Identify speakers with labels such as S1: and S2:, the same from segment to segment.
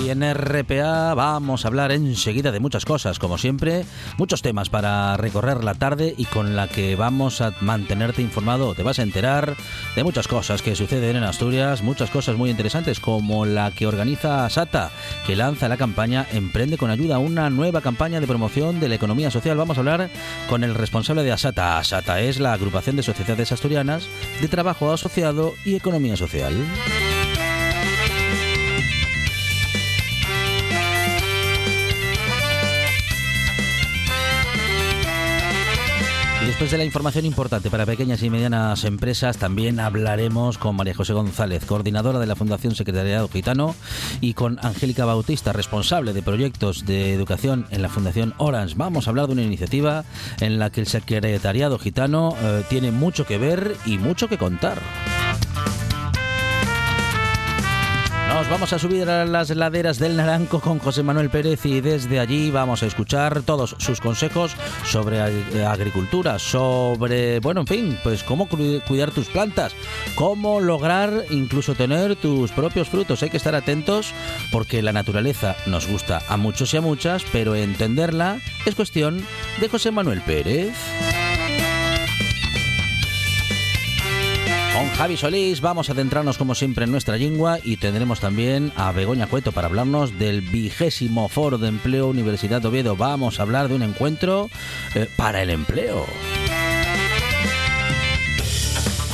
S1: Y en RPA vamos a hablar enseguida de muchas cosas, como siempre, muchos temas para recorrer la tarde y con la que vamos a mantenerte informado. Te vas a enterar de muchas cosas que suceden en Asturias, muchas cosas muy interesantes como la que organiza SATA, que lanza la campaña Emprende con ayuda, una nueva campaña de promoción de la economía social. Vamos a hablar con el responsable de ASATA. ASATA es la agrupación de sociedades asturianas de trabajo asociado y economía social. Después de la información importante para pequeñas y medianas empresas, también hablaremos con María José González, coordinadora de la Fundación Secretariado Gitano, y con Angélica Bautista, responsable de proyectos de educación en la Fundación Orange. Vamos a hablar de una iniciativa en la que el Secretariado Gitano eh, tiene mucho que ver y mucho que contar. Nos vamos a subir a las laderas del Naranco con José Manuel Pérez y desde allí vamos a escuchar todos sus consejos sobre agricultura, sobre, bueno, en fin, pues cómo cuidar tus plantas, cómo lograr incluso tener tus propios frutos. Hay que estar atentos porque la naturaleza nos gusta a muchos y a muchas, pero entenderla es cuestión de José Manuel Pérez. Con Javi Solís vamos a adentrarnos como siempre en nuestra lengua y tendremos también a Begoña Cueto para hablarnos del vigésimo Foro de Empleo Universidad de Oviedo. Vamos a hablar de un encuentro eh, para el empleo.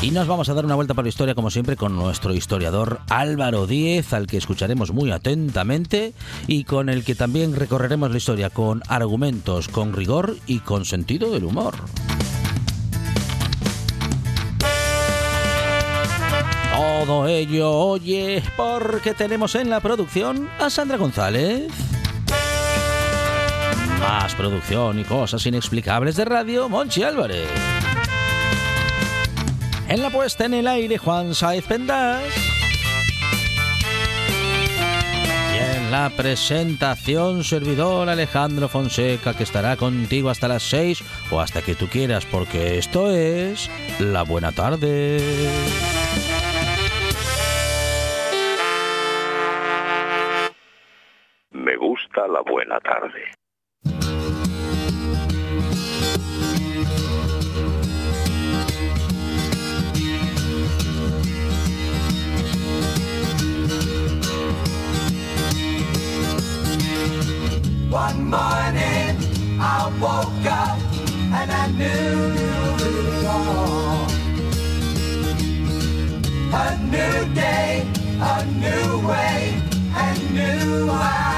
S1: Y nos vamos a dar una vuelta por la historia, como siempre, con nuestro historiador Álvaro Díez, al que escucharemos muy atentamente y con el que también recorreremos la historia con argumentos, con rigor y con sentido del humor. Todo ello, oye, porque tenemos en la producción a Sandra González. Más producción y cosas inexplicables de radio, Monchi Álvarez. En la puesta en el aire, Juan Saez Pendas. Y en la presentación, servidor Alejandro Fonseca, que estará contigo hasta las 6 o hasta que tú quieras, porque esto es La Buena Tarde.
S2: La buena tarde.
S3: One morning I woke up and I knew it all. A new day, a new way, and new eyes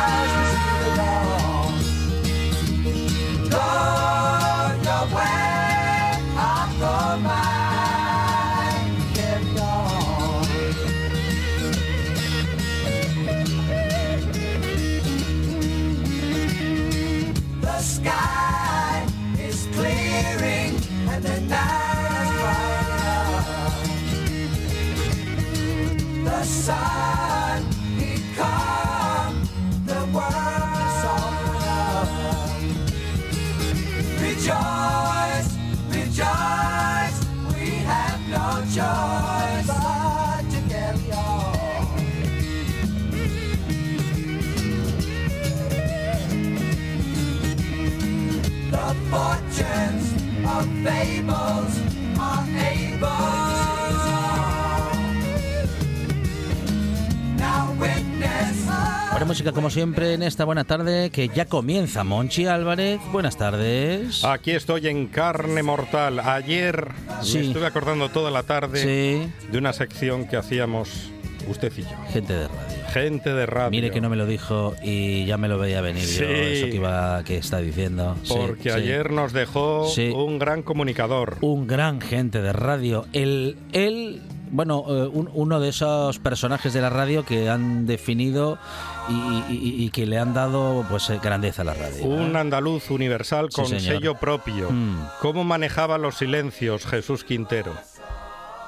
S3: witness
S1: música como siempre en esta buena tarde que ya comienza. Monchi Álvarez, buenas tardes.
S4: Aquí estoy en carne mortal. Ayer
S1: Sí.
S4: me estuve acordando toda la tarde
S1: Sí,
S4: de una sección que hacíamos usted y yo.
S1: gente de radio.
S4: Gente de radio.
S1: Mire que no me lo dijo y ya me lo veía venir yo,
S4: Sí.
S1: eso que iba que está diciendo. Sí,
S4: Porque
S1: sí.
S4: ayer nos dejó
S1: Sí.
S4: un gran comunicador.
S1: un gran gente de radio. El, él, bueno, eh, un- uno de esos personajes de la radio que han definido y, y- y que le han dado pues eh, grandeza a la radio.
S4: Un andaluz universal con sello propio.
S1: Mm.
S4: ¿Cómo manejaba los silencios Jesús Quintero?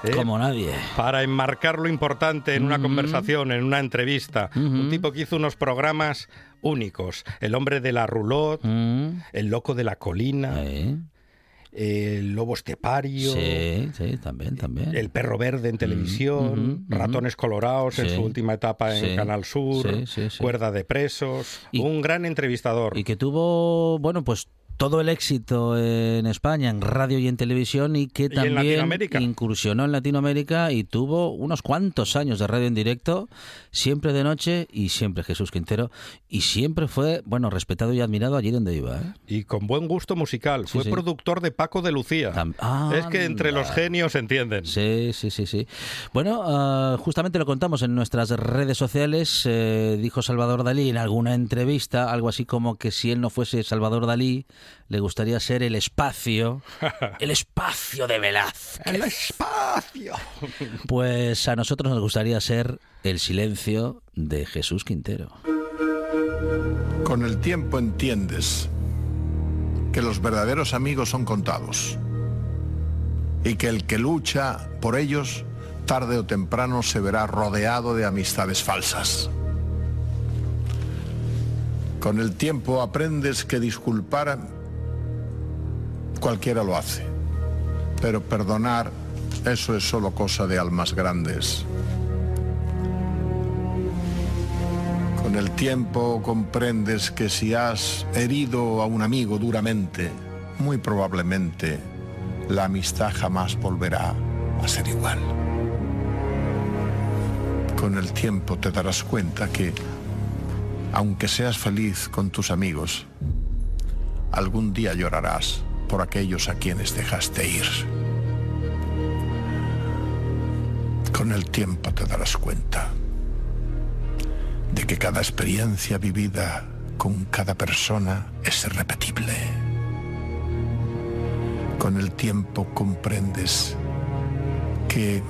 S4: ¿Eh?
S1: Como nadie.
S4: Para enmarcar lo importante en una
S1: Mm.
S4: conversación, en una entrevista. Un
S1: Ujú.
S4: tipo que hizo unos programas únicos. El hombre de la roulotte,
S1: Mm,
S4: el loco de la colina,
S1: eh,
S4: el lobo estepario.
S1: Sí, sí, también, también.
S4: El perro verde en televisión, ratones colorados en su última etapa en
S1: sí,
S4: Canal Sur,
S1: sí, sí, sí.
S4: cuerda de presos,
S1: Y-
S4: un gran entrevistador.
S1: Y que tuvo, bueno, pues todo el éxito en España, en radio y en televisión, y que
S4: en
S1: también
S4: Latinoamérica.
S1: incursionó en Latinoamérica y tuvo unos cuantos años de radio en directo, siempre de noche y siempre Jesús Quintero, y siempre fue, bueno, respetado y admirado allí donde iba. ¿eh?
S4: Y con buen gusto musical.
S1: Sí,
S4: Fue
S1: sí.
S4: productor de Paco de Lucía.
S1: Tam-
S4: es que entre los genios se entienden.
S1: Sí, sí, sí, sí. Bueno, ah, justamente lo contamos en nuestras redes sociales. eh, dijo Salvador Dalí en alguna entrevista algo así como que si él no fuese Salvador Dalí, le gustaría ser el espacio, el espacio de Velázquez.
S4: El espacio.
S1: Pues a nosotros nos gustaría ser el silencio de Jesús Quintero.
S5: Con el tiempo entiendes que los verdaderos amigos son contados y que el que lucha por ellos tarde o temprano se verá rodeado de amistades falsas. Con el tiempo aprendes que disculpar cualquiera lo hace, pero perdonar eso es solo cosa de almas grandes. Con el tiempo comprendes que si has herido a un amigo duramente, muy probablemente la amistad jamás volverá a ser igual. Con el tiempo te darás cuenta que, aunque seas feliz con tus amigos, algún día llorarás por aquellos a quienes dejaste ir. Con el tiempo te darás cuenta de que cada experiencia vivida con cada persona es irrepetible. Con el tiempo comprendes que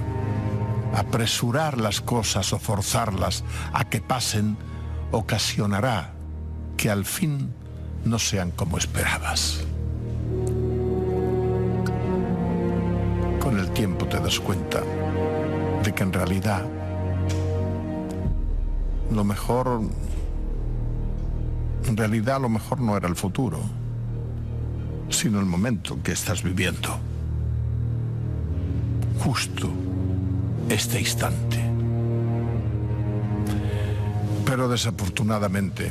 S5: apresurar las cosas o forzarlas a que pasen ocasionará que al fin no sean como esperabas. Tiempo te das cuenta de que en realidad lo mejor, en realidad lo mejor no era el futuro, sino el momento que estás viviendo. Justo este instante. Pero desafortunadamente,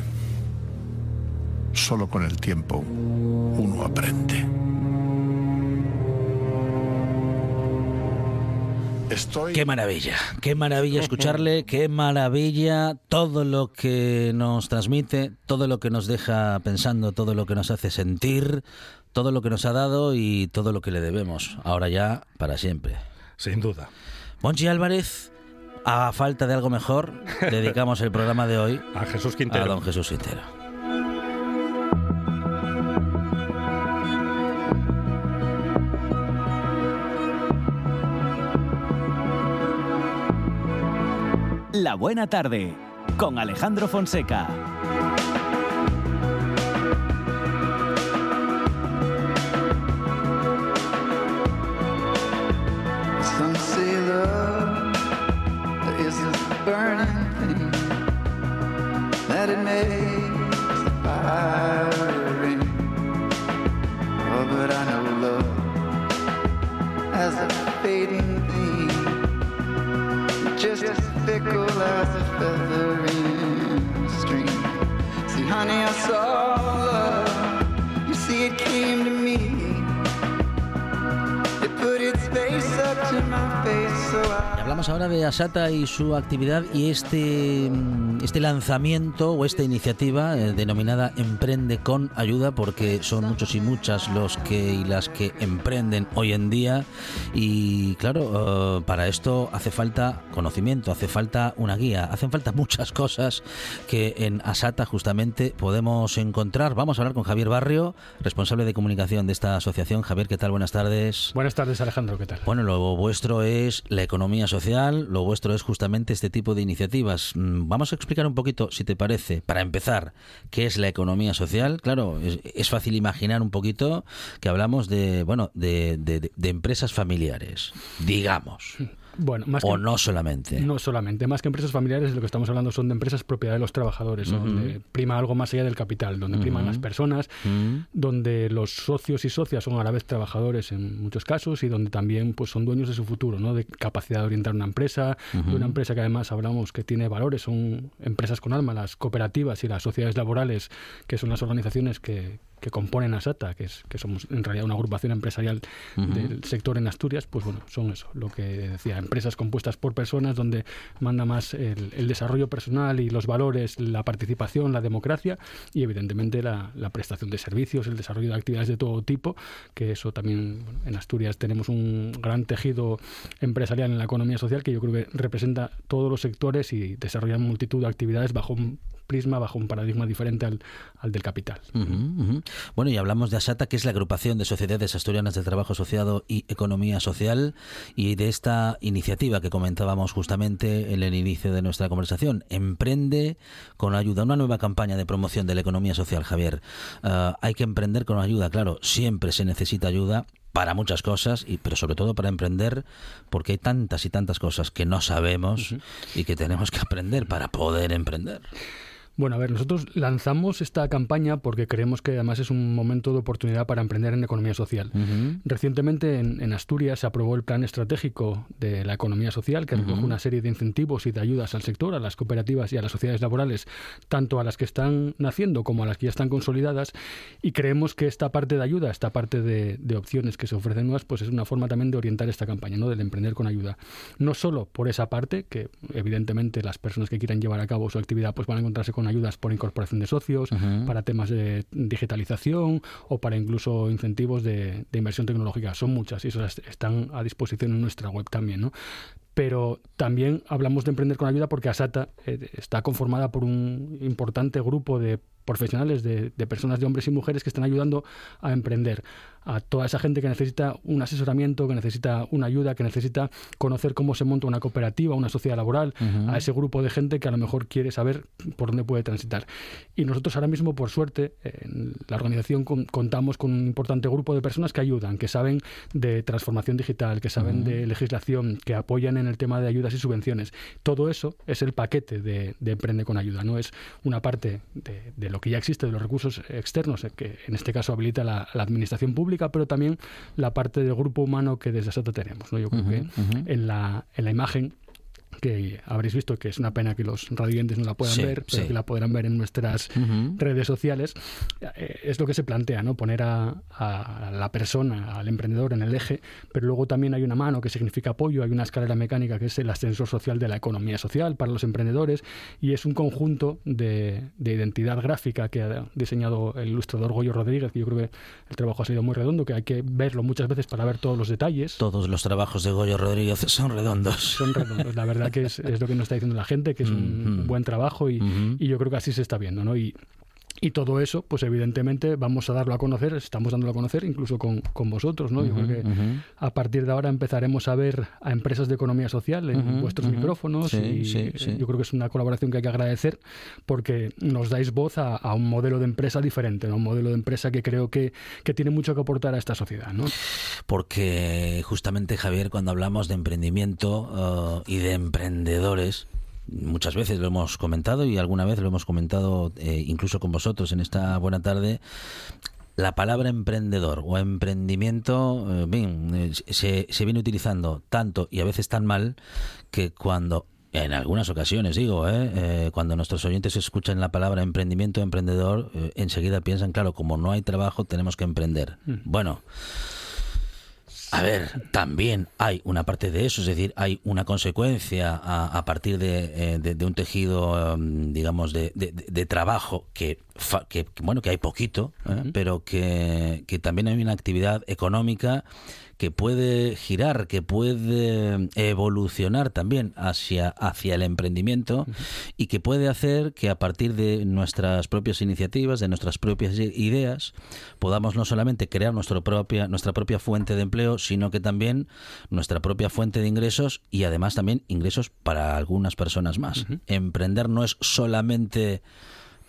S5: solo con el tiempo uno aprende. Estoy...
S1: Qué maravilla, qué maravilla escucharle, qué maravilla todo lo que nos transmite, todo lo que nos deja pensando, todo lo que nos hace sentir, todo lo que nos ha dado y todo lo que le debemos, ahora ya para siempre.
S4: Sin duda.
S1: Monchi Álvarez, a falta de algo mejor, dedicamos el programa de hoy
S4: A Jesús
S1: a
S4: Quintero.
S1: don Jesús Quintero.
S6: La buena tarde con Alejandro Fonseca.
S7: Oh, as a fading You
S1: Hablamos ahora de Asata y su actividad y este mm, este lanzamiento o esta iniciativa eh, denominada Emprende con Ayuda, porque son muchos y muchas los que y las que emprenden hoy en día. Y claro, eh, para esto hace falta conocimiento, hace falta una guía, hacen falta muchas cosas que en Asata justamente podemos encontrar. Vamos a hablar con Javier Barrio, responsable de comunicación de esta asociación. Javier, ¿qué tal? Buenas tardes.
S8: Buenas tardes, Alejandro, ¿qué tal?
S1: Bueno, lo vuestro es la economía social, lo vuestro es justamente este tipo de iniciativas. Mm, Vamos a explicar un poquito, si te parece, para empezar, qué es la economía social. Claro, es, fácil imaginar un poquito que hablamos de, bueno, de, de- de empresas familiares, digamos,
S8: Bueno, más
S1: o
S8: que,
S1: no solamente.
S8: no solamente, más que empresas familiares, de lo que estamos hablando son de empresas propiedad de los trabajadores, donde prima algo más allá del capital, donde priman las personas, donde los socios y socias son a la vez trabajadores en muchos casos y donde también pues son dueños de su futuro, ¿no? de capacidad de orientar una empresa, de una empresa que además hablamos que tiene valores, son empresas con alma, las cooperativas y las sociedades laborales, que son las organizaciones que, que componen ASATA, que, es, que somos en realidad una agrupación empresarial del sector en Asturias, pues bueno, son eso, lo que decía, empresas compuestas por personas donde manda más el, el desarrollo personal y los valores, la participación, la democracia y evidentemente la, la prestación de servicios, el desarrollo de actividades de todo tipo, que eso también bueno, en Asturias tenemos un gran tejido empresarial en la economía social que yo creo que representa todos los sectores y desarrolla multitud de actividades bajo un prisma, bajo un paradigma diferente al, al del capital.
S1: Bueno, y hablamos de ASATA, que es la agrupación de sociedades asturianas de trabajo asociado y economía social, y de esta iniciativa que comentábamos justamente en el inicio de nuestra conversación. Emprende con ayuda, una nueva campaña de promoción de la economía social, Javier. Ah, hay que emprender con ayuda, claro, siempre se necesita ayuda para muchas cosas, y, pero sobre todo para emprender, porque hay tantas y tantas cosas que no sabemos y que tenemos que aprender para poder emprender.
S8: Bueno, a ver, nosotros lanzamos esta campaña porque creemos que además es un momento de oportunidad para emprender en economía social. Recientemente en, en Asturias se aprobó el plan estratégico de la economía social que recoge una serie de incentivos y de ayudas al sector, a las cooperativas y a las sociedades laborales, tanto a las que están naciendo como a las que ya están consolidadas. Y creemos que esta parte de ayuda, esta parte de, de opciones que se ofrecen nuevas, pues es una forma también de orientar esta campaña, ¿no? del emprender con ayuda. No solo por esa parte, que evidentemente las personas que quieran llevar a cabo su actividad pues van a encontrarse con ayudas por incorporación de socios, para temas de digitalización o para incluso incentivos de, de inversión tecnológica. Son muchas y esas están a disposición en nuestra web también, ¿no? Pero también hablamos de emprender con ayuda porque Asata eh, está conformada por un importante grupo de profesionales, de, de personas, de hombres y mujeres que están ayudando a emprender. A toda esa gente que necesita un asesoramiento, que necesita una ayuda, que necesita conocer cómo se monta una cooperativa, una sociedad laboral, a ese grupo de gente que a lo mejor quiere saber por dónde puede transitar. Y nosotros ahora mismo, por suerte, en la organización con- contamos con un importante grupo de personas que ayudan, que saben de transformación digital, que saben de legislación, que apoyan en el tema de ayudas y subvenciones. Todo eso es el paquete de, de Emprende con Ayuda, no es una parte de, de lo que ya existe, de los recursos externos, eh, que en este caso habilita la, la administración pública, pero también la parte del grupo humano que desde SATA tenemos. ¿no? Yo creo que en, la, en la imagen que habréis visto que es una pena que los radiantes no la puedan
S1: Sí,
S8: ver, pero
S1: sí.
S8: que la podrán ver en nuestras redes sociales, eh, es lo que se plantea, ¿no? Poner a, a la persona, al emprendedor en el eje, pero luego también hay una mano que significa apoyo, hay una escalera mecánica que es el ascensor social de la economía social para los emprendedores y es un conjunto de, de identidad gráfica que ha diseñado el ilustrador Goyo Rodríguez, que yo creo que el trabajo ha sido muy redondo, que hay que verlo muchas veces para ver todos los detalles.
S1: Todos los trabajos de Goyo Rodríguez son redondos.
S8: Son redondos. La verdad que es, es lo que nos está diciendo la gente, que es un buen trabajo y, y yo creo que así se está viendo, ¿no? Y, y todo eso, pues evidentemente vamos a darlo a conocer, estamos dándolo a conocer incluso con, con vosotros, ¿no? Yo creo que a partir de ahora empezaremos a ver a empresas de economía social en vuestros micrófonos
S1: Sí,
S8: y
S1: sí,
S8: eh,
S1: sí.
S8: yo creo que es una colaboración que hay que agradecer porque nos dais voz a, a un modelo de empresa diferente, ¿no? Un modelo de empresa que creo que, que tiene mucho que aportar a esta sociedad, ¿no?
S1: Porque justamente, Javier, cuando hablamos de emprendimiento eh, y de emprendedores, muchas veces lo hemos comentado y alguna vez lo hemos comentado eh, incluso con vosotros en esta buena tarde. La palabra emprendedor o emprendimiento eh, bien, eh, se, se viene utilizando tanto y a veces tan mal que cuando en algunas ocasiones digo, ¿eh? Eh, cuando nuestros oyentes escuchan la palabra emprendimiento, emprendedor, eh, enseguida piensan, claro, como no hay trabajo, tenemos que emprender. Bueno, A ver, también hay una parte de eso, es decir, hay una consecuencia a, a partir de, eh, de- de un tejido, em, digamos, de, de- trabajo que, que, bueno, que hay poquito, ¿eh? pero que, que también hay una actividad económica que puede girar, que puede evolucionar también hacia, hacia el emprendimiento y que puede hacer que a partir de nuestras propias iniciativas, de nuestras propias ideas, podamos no solamente crear nuestra propia, nuestra propia fuente de empleo, sino que también nuestra propia fuente de ingresos y además también ingresos para algunas personas más. Emprender no es solamente,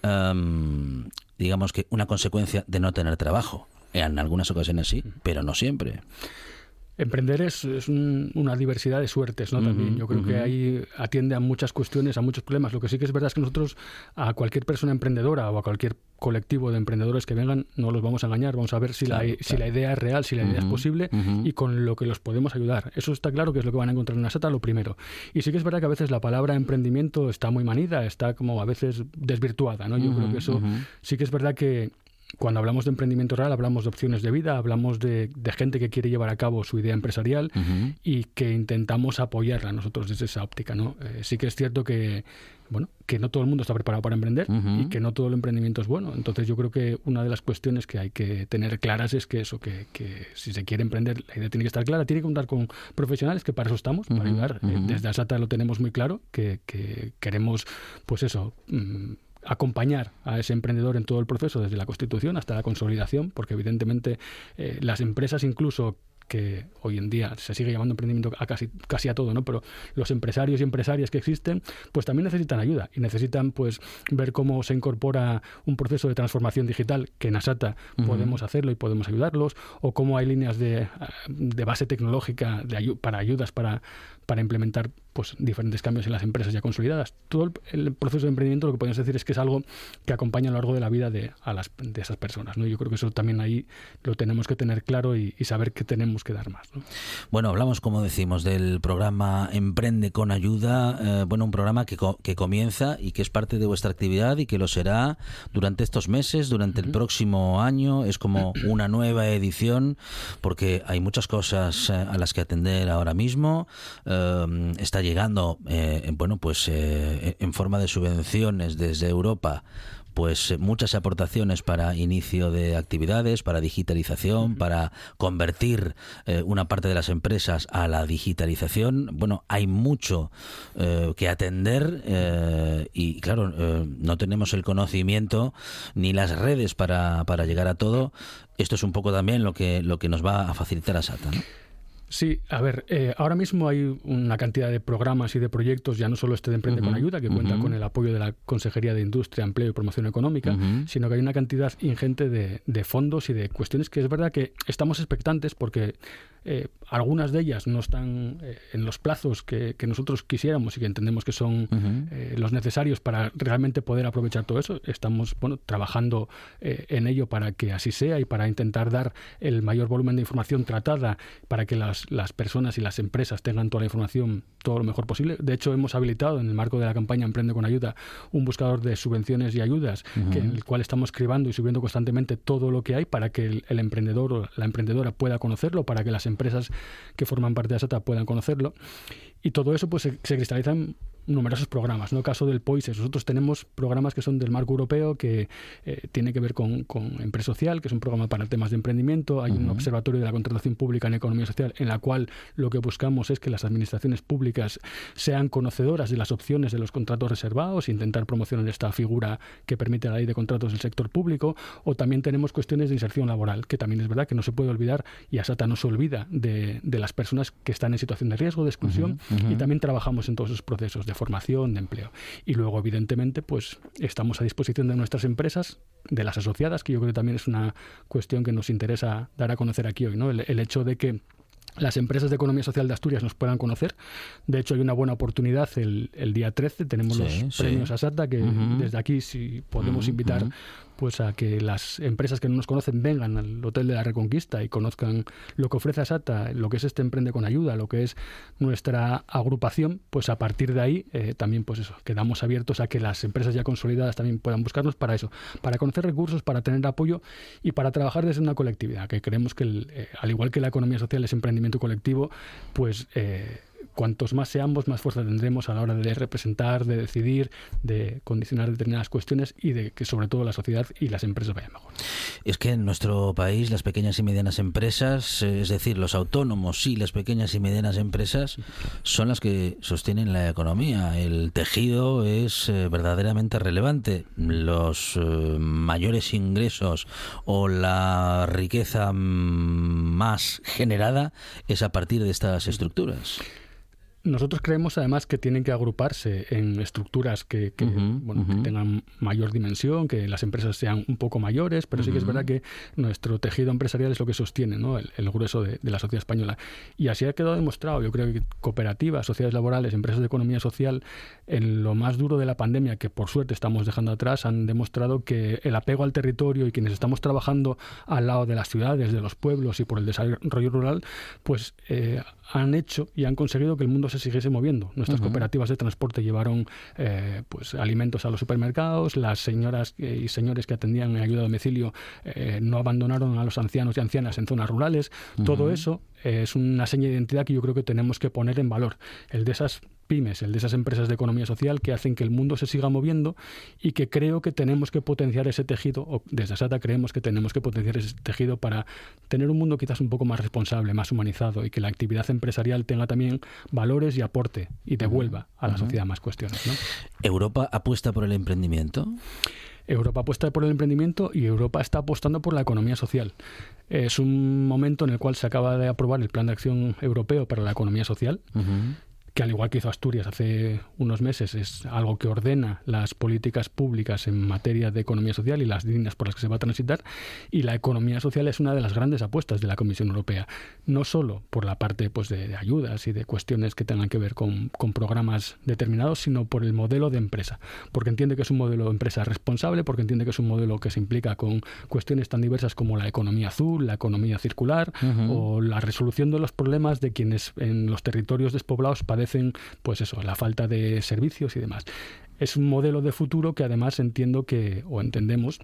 S1: em, digamos que, una consecuencia de no tener trabajo. En algunas ocasiones sí, pero no siempre.
S8: Emprender es, es un- una diversidad de suertes, ¿no? También yo creo que ahí atiende a muchas cuestiones, a muchos problemas. Lo que sí que es verdad es que nosotros a cualquier persona emprendedora o a cualquier colectivo de emprendedores que vengan no los vamos a engañar, vamos a ver si,
S1: Claro,
S8: la, si
S1: claro.
S8: la idea es real, si la idea es posible y con lo que los podemos ayudar. Eso está claro que es lo que van a encontrar en la SATA, lo primero. Y sí que es verdad que a veces la palabra emprendimiento está muy manida, está como a veces desvirtuada, ¿no? Yo creo que eso sí que es verdad que cuando hablamos de emprendimiento real, hablamos de opciones de vida, hablamos de, de gente que quiere llevar a cabo su idea empresarial y que intentamos apoyarla nosotros desde esa óptica. ¿no? Eh, sí que es cierto que, bueno, que no todo el mundo está preparado para emprender y que no todo el emprendimiento es bueno. Entonces yo creo que una de las cuestiones que hay que tener claras es que eso, que, que si se quiere emprender, la idea tiene que estar clara, tiene que contar con profesionales, que para eso estamos, para ayudar. Eh, desde Asata lo tenemos muy claro, que, que queremos, pues eso... mm, acompañar a ese emprendedor en todo el proceso, desde la constitución hasta la consolidación, porque evidentemente eh, las empresas incluso que hoy en día se sigue llamando emprendimiento a casi, casi a todo, ¿no? Pero los empresarios y empresarias que existen, pues también necesitan ayuda y necesitan pues ver cómo se incorpora un proceso de transformación digital que en Asata podemos hacerlo y podemos ayudarlos, o cómo hay líneas de, de base tecnológica de ayu- para ayudas para, para implementar pues diferentes cambios en las empresas ya consolidadas. Todo el, el proceso de emprendimiento lo que podemos decir es que es algo que acompaña a lo largo de la vida de, a las, de esas personas. ¿no? Yo creo que eso también ahí lo tenemos que tener claro y, y saber que tenemos que dar más. ¿no?
S1: Bueno, hablamos, como decimos, del programa Emprende con Ayuda. eh, bueno, un programa que, co- que comienza y que es parte de vuestra actividad y que lo será durante estos meses, durante el próximo año. Es como una nueva edición porque hay muchas cosas eh, a las que atender ahora mismo. Eh, está llegando, eh, bueno, pues eh, en forma de subvenciones desde Europa pues eh, muchas aportaciones para inicio de actividades, para digitalización, para convertir eh, una parte de las empresas a la digitalización. Bueno, hay mucho eh, que atender eh, y claro, eh, no tenemos el conocimiento ni las redes para, para llegar a todo. Esto es un poco también lo que, lo que nos va a facilitar a SATA. ¿no?
S8: Sí, a ver, eh, ahora mismo hay una cantidad de programas y de proyectos, ya no solo este de Emprende con Ayuda, que cuenta con el apoyo de la Consejería de Industria, Empleo y Promoción Económica, sino que hay una cantidad ingente de, de fondos y de cuestiones que es verdad que estamos expectantes porque eh, algunas de ellas no están eh, en los plazos que, que nosotros quisiéramos y que entendemos que son eh, los necesarios para realmente poder aprovechar todo eso. Estamos bueno, trabajando eh, en ello para que así sea y para intentar dar el mayor volumen de información tratada para que las, las personas y las empresas tengan toda la información todo lo mejor posible. De hecho, hemos habilitado en el marco de la campaña Emprende con Ayuda un buscador de subvenciones y ayudas que, en el cual estamos cribando y subiendo constantemente todo lo que hay para que el, el emprendedor o la emprendedora pueda conocerlo, para que las empresas que forman parte de ASATA puedan conocerlo. Y todo eso pues se, se cristaliza en numerosos programas. ¿no? El caso del POISES, nosotros tenemos programas que son del marco europeo que eh, tiene que ver con, con Empresa Social, que es un programa para temas de emprendimiento. Hay un observatorio de la contratación pública en economía social en la cual lo que buscamos es que las administraciones públicas sean conocedoras de las opciones de los contratos reservados, intentar promocionar esta figura que permite la ley de contratos del sector público. O también tenemos cuestiones de inserción laboral, que también es verdad que no se puede olvidar y ASATA no se olvida de, de las personas que están en situación de riesgo, de exclusión, y también trabajamos en todos esos procesos de formación, de empleo. Y luego, evidentemente, pues estamos a disposición de nuestras empresas, de las asociadas, que yo creo que también es una cuestión que nos interesa dar a conocer aquí hoy, ¿no? El, el hecho de que las empresas de economía social de Asturias nos puedan conocer. De hecho, hay una buena oportunidad el, el día 13. Tenemos
S1: Sí,
S8: los
S1: sí.
S8: premios ASATA, que desde aquí, si podemos invitar pues a que las empresas que no nos conocen vengan al Hotel de la Reconquista y conozcan lo que ofrece Asata, lo que es este Emprende con Ayuda, lo que es nuestra agrupación, pues a partir de ahí eh, también pues eso, quedamos abiertos a que las empresas ya consolidadas también puedan buscarnos para eso, para conocer recursos, para tener apoyo y para trabajar desde una colectividad, que creemos que el, eh, al igual que la economía social es emprendimiento colectivo, pues eh, cuantos más seamos, más fuerza tendremos a la hora de representar, de decidir, de condicionar determinadas cuestiones y de que sobre todo la sociedad y las empresas vayan mejor.
S1: Es que en nuestro país las pequeñas y medianas empresas, eh, es decir, los autónomos y las pequeñas y medianas empresas son las que sostienen la economía. El tejido es eh, verdaderamente relevante. Los eh, mayores ingresos o la riqueza mm, más generada es a partir de estas estructuras.
S8: Nosotros creemos además que tienen que agruparse en estructuras que, bueno, que tengan mayor dimensión, que las empresas sean un poco mayores, pero sí que es verdad que nuestro tejido empresarial es lo que sostiene ¿no? el, el grueso de, de la sociedad española. Y así ha quedado demostrado, yo creo que cooperativas, sociedades laborales, empresas de economía social, en lo más duro de la pandemia, que por suerte estamos dejando atrás, han demostrado que el apego al territorio y quienes estamos trabajando al lado de las ciudades, de los pueblos y por el desarrollo rural, pues eh, han hecho y han conseguido que el mundo se siguiese moviendo. Nuestras cooperativas de transporte llevaron eh, pues alimentos a los supermercados, las señoras y señores que atendían en ayuda a domicilio eh, no abandonaron a los ancianos y ancianas en zonas rurales. Todo eso es una seña de identidad que yo creo que tenemos que poner en valor. El de esas pymes, el de esas empresas de economía social que hacen que el mundo se siga moviendo y que creo que tenemos que potenciar ese tejido, o desde SATA creemos que tenemos que potenciar ese tejido para tener un mundo quizás un poco más responsable, más humanizado y que la actividad empresarial tenga también valores y aporte y devuelva a la sociedad más cuestiones. ¿no?
S1: ¿Europa apuesta por el emprendimiento?
S8: Europa apuesta por el emprendimiento y Europa está apostando por la economía social. Es un momento en el cual se acaba de aprobar el Plan de Acción Europeo para la Economía Social, que al igual que hizo Asturias hace unos meses, es algo que ordena las políticas públicas en materia de economía social y las líneas por las que se va a transitar. Y la economía social es una de las grandes apuestas de la Comisión Europea, no solo por la parte pues, de, de ayudas y de cuestiones que tengan que ver con, con programas determinados, sino por el modelo de empresa, porque entiende que es un modelo de empresa responsable, porque entiende que es un modelo que se implica con cuestiones tan diversas como la economía azul, la economía circular o la resolución de los problemas de quienes en los territorios despoblados padecen, pues eso, la falta de servicios y demás. Es un modelo de futuro que además entiendo que, o entendemos,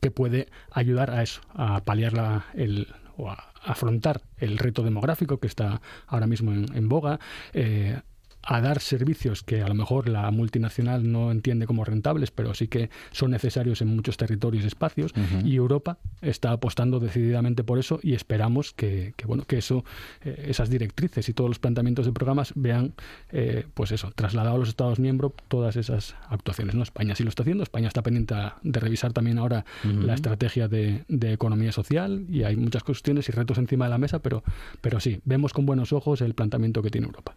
S8: que puede ayudar a eso, a paliar la, el, o a afrontar el reto demográfico que está ahora mismo en, en boga, eh, a dar servicios que a lo mejor la multinacional no entiende como rentables, pero sí que son necesarios en muchos territorios y espacios. Y Europa está apostando decididamente por eso y esperamos que, que, bueno, que eso, eh, esas directrices y todos los planteamientos de programas vean, eh, pues eso, trasladado a los Estados miembros todas esas actuaciones. ¿no? España sí lo está haciendo, España está pendiente de revisar también ahora la estrategia de, de economía social y hay muchas cuestiones y retos encima de la mesa, pero, pero sí, vemos con buenos ojos el planteamiento que tiene Europa.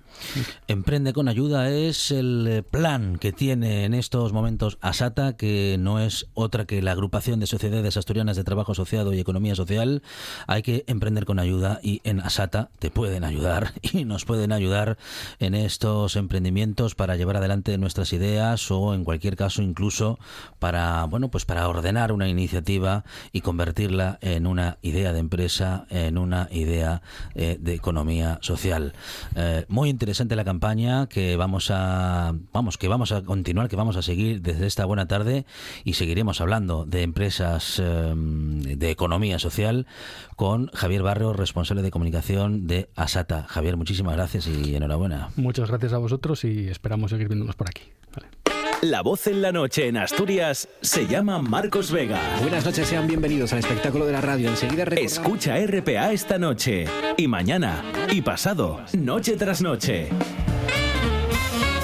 S1: Emprende con ayuda es el eh, plan que tiene en estos momentos ASATA, que no es otra que la agrupación de sociedades asturianas de trabajo asociado y economía social. Hay que emprender con ayuda y en ASATA te pueden ayudar y nos pueden ayudar en estos emprendimientos para llevar adelante nuestras ideas o en cualquier caso incluso para bueno pues para ordenar una iniciativa y convertirla en una idea de empresa, en una idea eh, de economía social. Eh, muy interesante la campaña que vamos a vamos que vamos a continuar, que vamos a seguir desde esta buena tarde y seguiremos hablando de empresas eh, de economía social con Javier Barrio, responsable de comunicación de Asata. Javier, muchísimas gracias y enhorabuena.
S8: Muchas gracias a vosotros y esperamos seguir viéndonos por aquí. Vale.
S6: La voz en la noche en Asturias se llama Marcos Vega.
S9: Buenas noches, sean bienvenidos al espectáculo de la radio. Enseguida
S6: Escucha RPA esta noche y mañana y pasado, noche tras noche.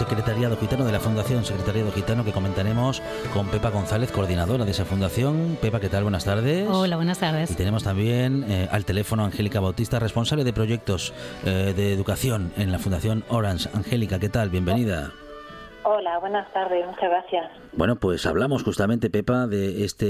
S1: Secretariado Gitano, de la Fundación Secretariado Gitano, que comentaremos con Pepa González, coordinadora de esa fundación. Pepa, ¿qué tal? Buenas tardes.
S10: Hola, buenas tardes.
S1: Y tenemos también eh, al teléfono a Angélica Bautista, responsable de proyectos eh, de educación en la Fundación Orange. Angélica, ¿qué tal? Bienvenida.
S11: Hola, buenas tardes, muchas gracias.
S1: Bueno, pues hablamos justamente, Pepa, de este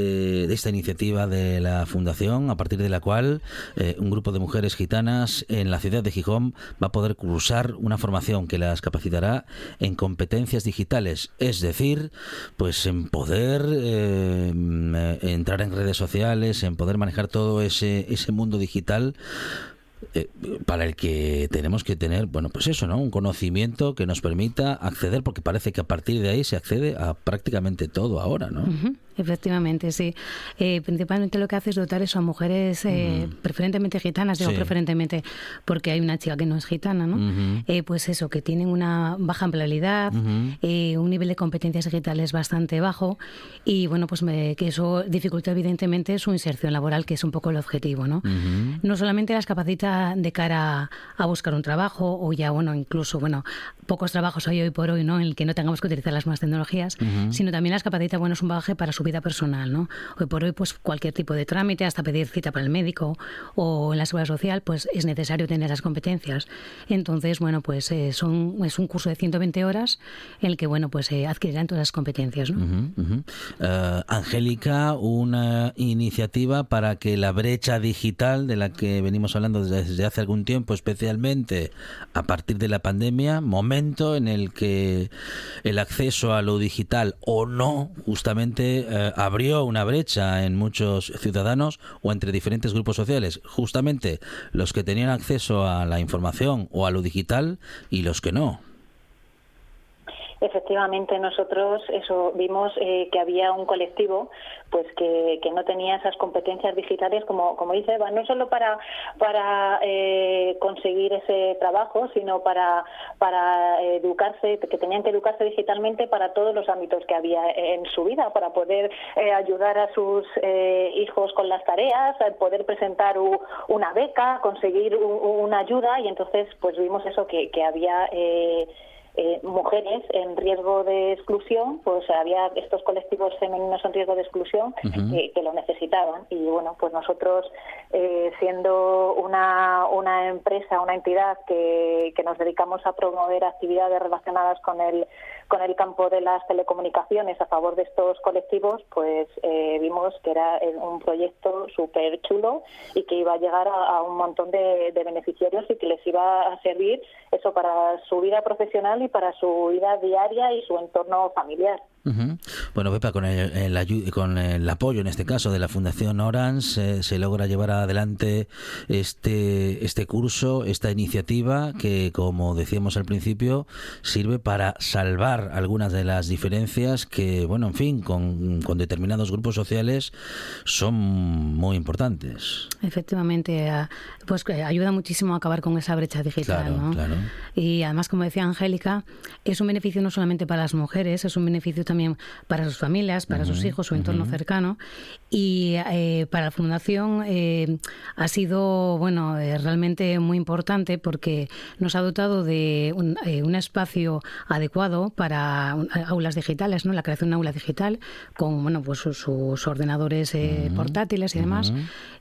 S1: de esta iniciativa de la Fundación, a partir de la cual eh, un grupo de mujeres gitanas en la ciudad de Gijón va a poder cursar una formación que las capacitará en competencias digitales, es decir, pues en poder eh, eh, entrar en redes sociales, en poder manejar todo ese, ese mundo digital eh, para el que tenemos que tener, bueno, pues eso, ¿no? Un conocimiento que nos permita acceder, porque parece que a partir de ahí se accede a prácticamente todo ahora, ¿no?
S10: Efectivamente, sí. Eh, principalmente lo que hace es dotar eso a mujeres eh, preferentemente gitanas, digo
S1: Sí.
S10: preferentemente porque hay una chica que no es gitana, ¿no? Eh, pues eso, que tienen una baja empleabilidad, eh, un nivel de competencias digitales bastante bajo y bueno, pues me- que eso dificulta evidentemente su inserción laboral, que es un poco el objetivo, ¿no? No solamente las capacita de cara a buscar un trabajo o ya, bueno, incluso, bueno, pocos trabajos hay hoy por hoy, ¿no? En el que no tengamos que utilizar las nuevas tecnologías,
S12: Ujú.
S10: sino también las capacita, bueno, es un bagaje para su vida personal, ¿no? Hoy por hoy, pues cualquier tipo de trámite, hasta pedir cita para el médico o en la seguridad social, pues es necesario tener esas competencias. Entonces, bueno, pues eh, son, es un curso de 120 horas en el que, bueno, pues eh, adquirirán todas las competencias, ¿no?
S1: Ujú, ujú. Eh, Angélica, una iniciativa para que la brecha digital de la que venimos hablando desde hace algún tiempo, especialmente a partir de la pandemia, momento en el que el acceso a lo digital o no justamente eh, abrió una brecha en muchos ciudadanos o entre diferentes grupos sociales, justamente los que tenían acceso a la información o a lo digital y los que no.
S11: Efectivamente, nosotros eso vimos eh, que había un colectivo pues que, que no tenía esas competencias digitales, como, como dice Eva, no solo para, para eh, conseguir ese trabajo, sino para, para educarse, que tenían que educarse digitalmente para todos los ámbitos que había en su vida, para poder eh, ayudar a sus eh, hijos con las tareas, eh, poder presentar u- una beca, conseguir u- una ayuda y entonces pues vimos eso que, que había... eh, mujeres en riesgo de exclusión, pues había estos colectivos femeninos en riesgo de exclusión que lo necesitaban. Y bueno, pues nosotros, eh, siendo una, una empresa, una entidad que, que nos dedicamos a promover actividades relacionadas con el, con el campo de las telecomunicaciones a favor de estos colectivos, pues eh, vimos que era eh, un proyecto súper chulo y que iba a llegar a, un montón de beneficiarios y que les iba a servir eso para su vida profesional y para su vida diaria y su entorno familiar.
S1: Bueno, Pepa, con el, el con el apoyo, en este caso, de la Fundación Orange, eh, se logra llevar adelante este, este curso, esta iniciativa que, como decíamos al principio, sirve para salvar algunas de las diferencias que, bueno, en fin, con, con determinados grupos sociales son muy importantes.
S10: Efectivamente, a- pues que ayuda muchísimo a acabar con esa brecha digital.
S1: Claro,
S10: ¿no?
S1: claro.
S10: Y además, como decía Angélica, es un beneficio no solamente para las mujeres, es un beneficio también para sus familias, para sus
S12: Ujú,
S10: hijos, su entorno
S12: ujú.
S10: cercano. Y eh, para la Fundación eh, ha sido bueno eh, realmente muy importante porque nos ha dotado de un, eh, un espacio adecuado para un- aulas digitales, ¿no? la creación de una aula digital con bueno pues sus, sus ordenadores eh, portátiles y demás,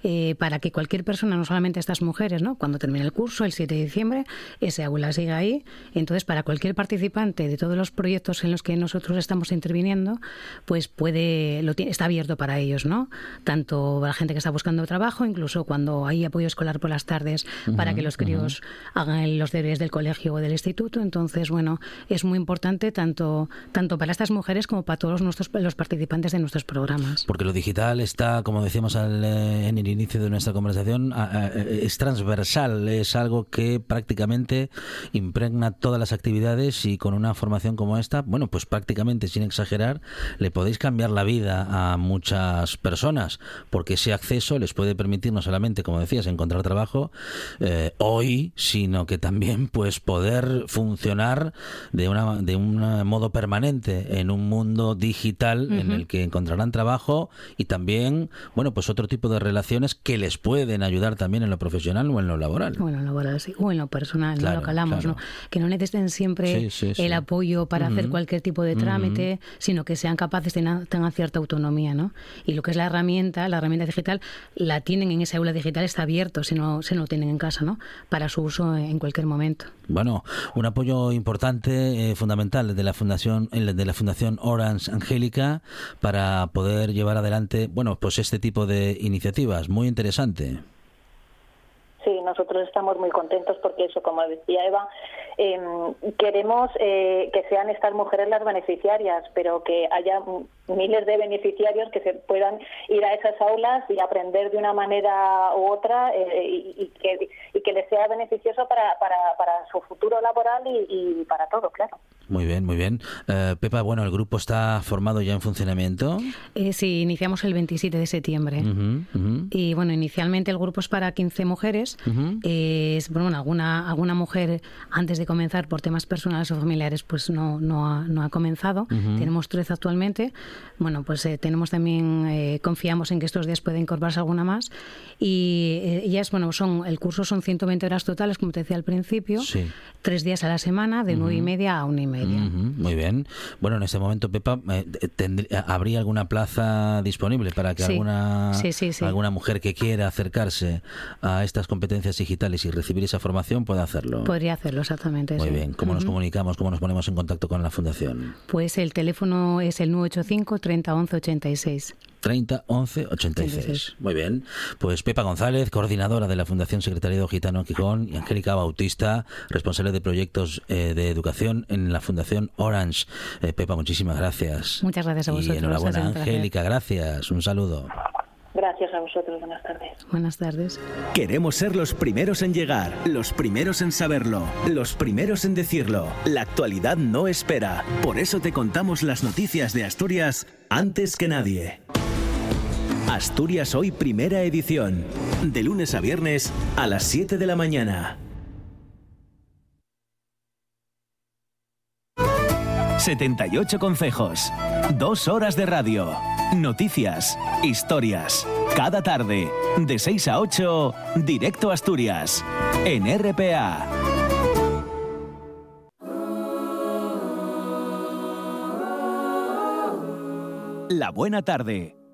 S10: eh, para que cualquier persona, no solamente estas mujeres, ¿no? cuando termine el curso el 7 de diciembre, ese aula siga ahí. Entonces, para cualquier participante de todos los proyectos en los que nosotros estamos interviniendo, pues puede, lo tiene- está abierto para ellos, ¿no? Tanto la gente que está buscando trabajo, incluso cuando hay apoyo escolar por las tardes para que los críos hagan los deberes del colegio o del instituto. Entonces, bueno, es muy importante tanto, tanto para estas mujeres como para todos nuestros, los participantes de nuestros programas.
S1: Porque lo digital está, como decíamos al, eh, en el inicio de nuestra conversación, a- es transversal, es algo que prácticamente impregna todas las actividades y con una formación como esta, bueno, pues prácticamente sin exagerar, le podéis cambiar la vida a muchas personas, porque ese acceso les puede permitir no solamente, como decías, encontrar trabajo eh, hoy, sino que también pues poder funcionar de una de un modo permanente en un mundo digital en el que encontrarán trabajo y también, bueno, pues otro tipo de relaciones que les pueden ayudar también en lo profesional o en lo laboral.
S10: O en lo laboral, sí, o en lo personal, ¿no?
S1: Claro,
S10: lo que hablamos,
S1: claro.
S10: ¿no? Que no necesiten siempre
S1: Sí, sí, sí.
S10: el apoyo para hacer cualquier tipo de trámite, sino que sean capaces, tengan, tengan cierta autonomía, ¿no? Y lo que es la herramienta, la herramienta digital, la tienen en esa aula digital, está abierto, si no, no lo tienen en casa, ¿no? Para su uso en cualquier momento.
S1: Bueno, un apoyo importante, eh, fundamental de la fundación, de la fundación Orange Angélica para poder llevar adelante, bueno, pues este tipo de iniciativas, muy interesante.
S11: Nosotros estamos muy contentos porque eso, como decía Eva, eh, queremos eh, que sean estas mujeres las beneficiarias, pero que haya miles de beneficiarios que se puedan ir a esas aulas y aprender de una manera u otra eh, y, que, les sea beneficioso para, su futuro laboral y para todo, claro.
S1: Muy bien, muy bien. Eh, Pepa, bueno, el grupo está formado ya en funcionamiento.
S10: Eh, sí, iniciamos el 27 de septiembre. Y bueno, inicialmente el grupo es para 15 mujeres.
S1: Ujú.
S10: Eh, es, bueno, alguna, alguna mujer antes de comenzar por temas personales o familiares pues no, no, ha, no ha comenzado. Tenemos 13 actualmente. Bueno, pues eh, tenemos también, eh, confiamos en que estos días puede incorporarse alguna más. Y ellas, bueno, son, el curso son 120 horas totales, como te decía al principio.
S1: Sí.
S10: Tres días a la semana, de nueve y media a una y media.
S1: Muy bien. Bueno, en este momento, Pepa, eh, tendría- ¿habría alguna plaza disponible para que
S10: Sí.
S1: alguna,
S10: Sí, sí, sí.
S1: alguna mujer que quiera acercarse a estas competencias digitales y recibir esa formación pueda hacerlo?
S10: Podría hacerlo exactamente.
S1: Muy bien. ¿Cómo nos comunicamos? ¿Cómo nos ponemos en contacto con la Fundación?
S10: Pues el teléfono es el 985 30 11 86.
S1: 30 11 86. Muy bien. Pues Pepa González, coordinadora de la Fundación Secretariado Gitano Gijón, y Angélica Bautista, responsable de proyectos eh, de educación en la Fundación Orange. Eh, Pepa, muchísimas gracias.
S10: Muchas gracias a vosotros.
S1: Y enhorabuena. Angélica, gracias. Un saludo.
S11: Gracias a vosotros, buenas tardes.
S10: Buenas tardes.
S6: Queremos ser los primeros en llegar, los primeros en saberlo, los primeros en decirlo. La actualidad no espera. Por eso te contamos las noticias de Asturias antes que nadie. Asturias Hoy Primera Edición, de lunes a viernes a las 7 de la mañana. ...78 consejos... ...dos horas de radio... ...noticias... ...historias... ...cada tarde... ...de 6 a 8... ...directo a Asturias... ...en RPA... La Buena Tarde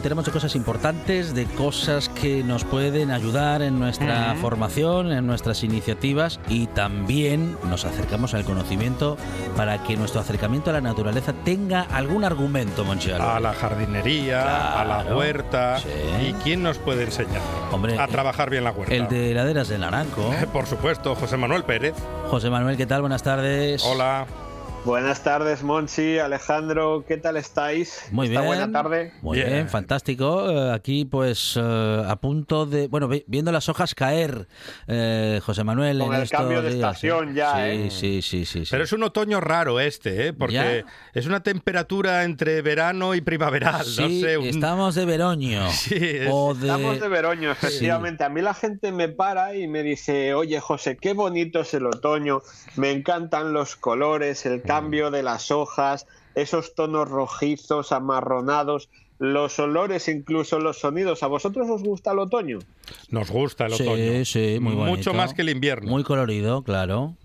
S1: De cosas importantes, de cosas que nos pueden ayudar en nuestra formación, en nuestras iniciativas y también nos acercamos al conocimiento para que nuestro acercamiento a la naturaleza tenga algún argumento, Monchialo.
S4: A la jardinería, a la huerta.
S1: sí.
S4: ¿Y quién nos puede enseñar
S1: Hombre,
S4: a trabajar bien la huerta?
S1: El de heladeras del Naranco.
S4: Por supuesto, José Manuel Pérez.
S1: José Manuel, ¿qué tal? Buenas tardes.
S4: Hola.
S12: Buenas tardes, Monchi, Alejandro, ¿qué tal estáis?
S1: Muy
S12: Esta
S1: bien.
S12: buena tarde.
S1: Muy bien, fantástico. Eh, aquí, pues, eh, a punto de. Bueno, vi- viendo las hojas caer, eh, José Manuel.
S12: Con
S1: en
S12: el cambio de
S1: días,
S12: estación ya,
S1: sí,
S12: ¿eh?
S1: Sí, sí, sí, sí.
S4: Pero es un otoño raro este, ¿eh? Porque
S1: ¿Ya?
S4: es una temperatura entre verano y primaveral.
S1: Sí,
S4: no sé, un-
S1: estamos de veroño.
S4: Sí, es-
S1: o de...
S12: Estamos de veroño, efectivamente. A mí la gente me para y me dice, oye José, qué bonito es el otoño, me encantan los colores, el cambio de las hojas, esos tonos rojizos, amarronados, los olores, incluso los sonidos. ¿A vosotros os gusta el otoño?
S4: Nos gusta el
S1: Sí,
S4: otoño.
S1: sí, muy bonito.
S4: Mucho más que el invierno.
S1: Muy colorido, claro.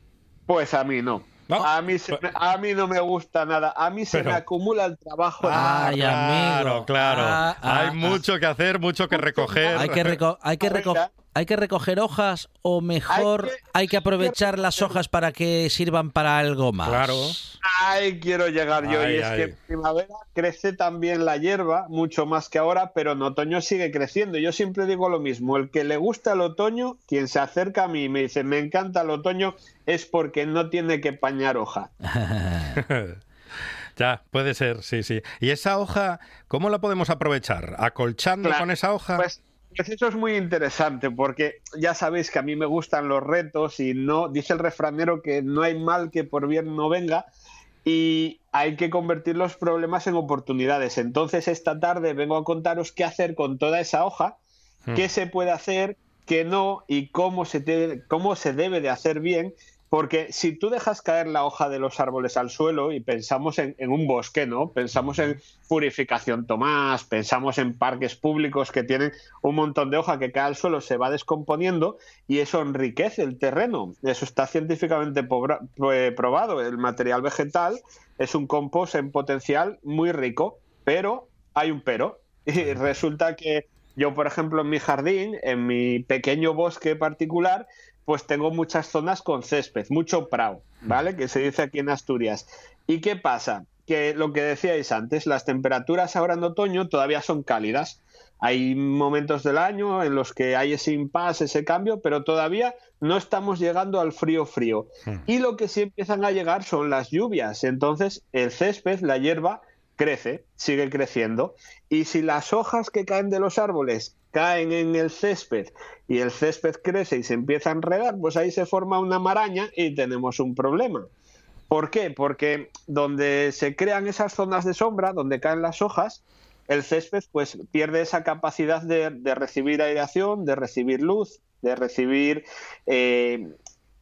S12: Pues a mí no. A mí, se me- a mí no me gusta nada. A mí se
S4: Pero-
S12: me acumula el trabajo.
S1: Ay,
S4: claro,
S1: amigo.
S4: claro.
S1: Ah, ah,
S4: Hay
S1: ah.
S4: mucho que hacer, mucho que recoger.
S1: Hay que, reco- hay, que reco- hay que recoger hojas o mejor hay que, aprovechar las hojas para que sirvan para algo más.
S4: Claro.
S12: Ahí quiero llegar yo.
S4: Ay,
S12: y es
S4: ay.
S12: que en primavera crece también la hierba, mucho más que ahora, pero en otoño sigue creciendo. Yo siempre digo lo mismo. El que le gusta el otoño, quien se acerca a mí y me dice, me encanta el otoño, es porque no tiene que pañar hoja.
S4: ya, puede ser, sí, sí. ¿Y esa hoja, cómo la podemos aprovechar? ¿Acolchando
S12: Claro,
S4: con esa hoja?
S12: Pues, pues eso es muy interesante porque ya sabéis que a mí me gustan los retos y no, dice el refranero que no hay mal que por bien no venga y hay que convertir los problemas en oportunidades. Entonces esta tarde vengo a contaros qué hacer con toda esa hoja,
S4: Hmm.
S12: qué se puede hacer, qué no y cómo se, te- cómo se debe de hacer bien. Porque si tú dejas caer la hoja de los árboles al suelo y pensamos en, en un bosque, ¿no? Pensamos en Purificación Tomás, pensamos en parques públicos que tienen un montón de hoja que cae al suelo, se va descomponiendo y eso enriquece el terreno. Eso está científicamente eh, probado. El material vegetal es un compost en potencial muy rico, pero hay un pero. Y resulta que yo, por ejemplo, en mi jardín, en mi pequeño bosque particular, pues tengo muchas zonas con césped, mucho prado, ¿vale? Que se dice aquí en Asturias. ¿Y qué pasa? Que lo que decíais antes, las temperaturas ahora en otoño todavía son cálidas. Hay momentos del año en los que hay ese impasse, ese cambio, pero todavía no estamos llegando al frío frío. Y lo que sí empiezan a llegar son las lluvias. Entonces el césped, la hierba, crece, sigue creciendo. Y si las hojas que caen de los árboles caen en el césped y el césped crece y se empieza a enredar, pues ahí se forma una maraña y tenemos un problema. ¿Por qué? Porque donde se crean esas zonas de sombra, donde caen las hojas, el césped pues pierde esa capacidad de, recibir aireación, de recibir luz, de recibir eh,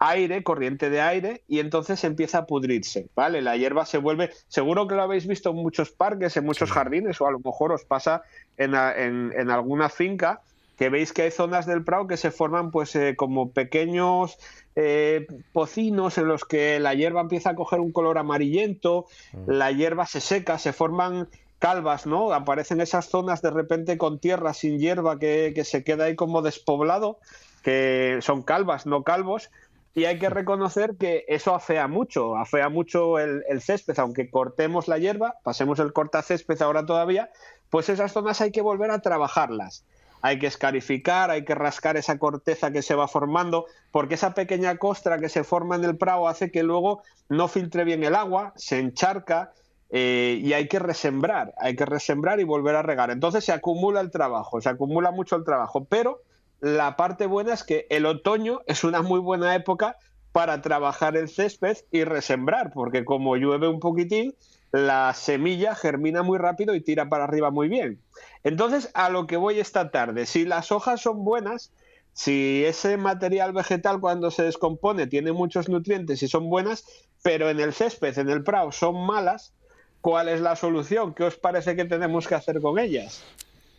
S12: aire, corriente de aire, y entonces empieza a pudrirse, ¿vale? La hierba se vuelve, seguro que lo habéis visto en muchos parques, en muchos jardines, o a lo mejor os pasa en, en- en alguna finca, que veis que hay zonas del Prado que se forman pues eh, como pequeños eh, pocinos en los que la hierba empieza a coger un color amarillento, la hierba se seca, se forman calvas, ¿no? Aparecen esas zonas de repente con tierra sin hierba que, que se queda ahí como despoblado, que son calvas, no calvos, y hay que reconocer que eso afea mucho, afea mucho el, césped, aunque cortemos la hierba, pasemos el cortacésped ahora todavía, pues esas zonas hay que volver a trabajarlas. Hay que escarificar, hay que rascar esa corteza que se va formando, porque esa pequeña costra que se forma en el prado hace que luego no filtre bien el agua, se encharca eh, y hay que resembrar, hay que resembrar y volver a regar. Entonces se acumula el trabajo, se acumula mucho el trabajo, pero la parte buena es que el otoño es una muy buena época para trabajar el césped y resembrar, porque como llueve un poquitín, la semilla germina muy rápido y tira para arriba muy bien. Entonces, a lo que voy esta tarde, si las hojas son buenas, si ese material vegetal cuando se descompone tiene muchos nutrientes y son buenas, pero en el césped, en el prado, son malas, ¿cuál es la solución? ¿Qué os parece que tenemos que hacer con ellas?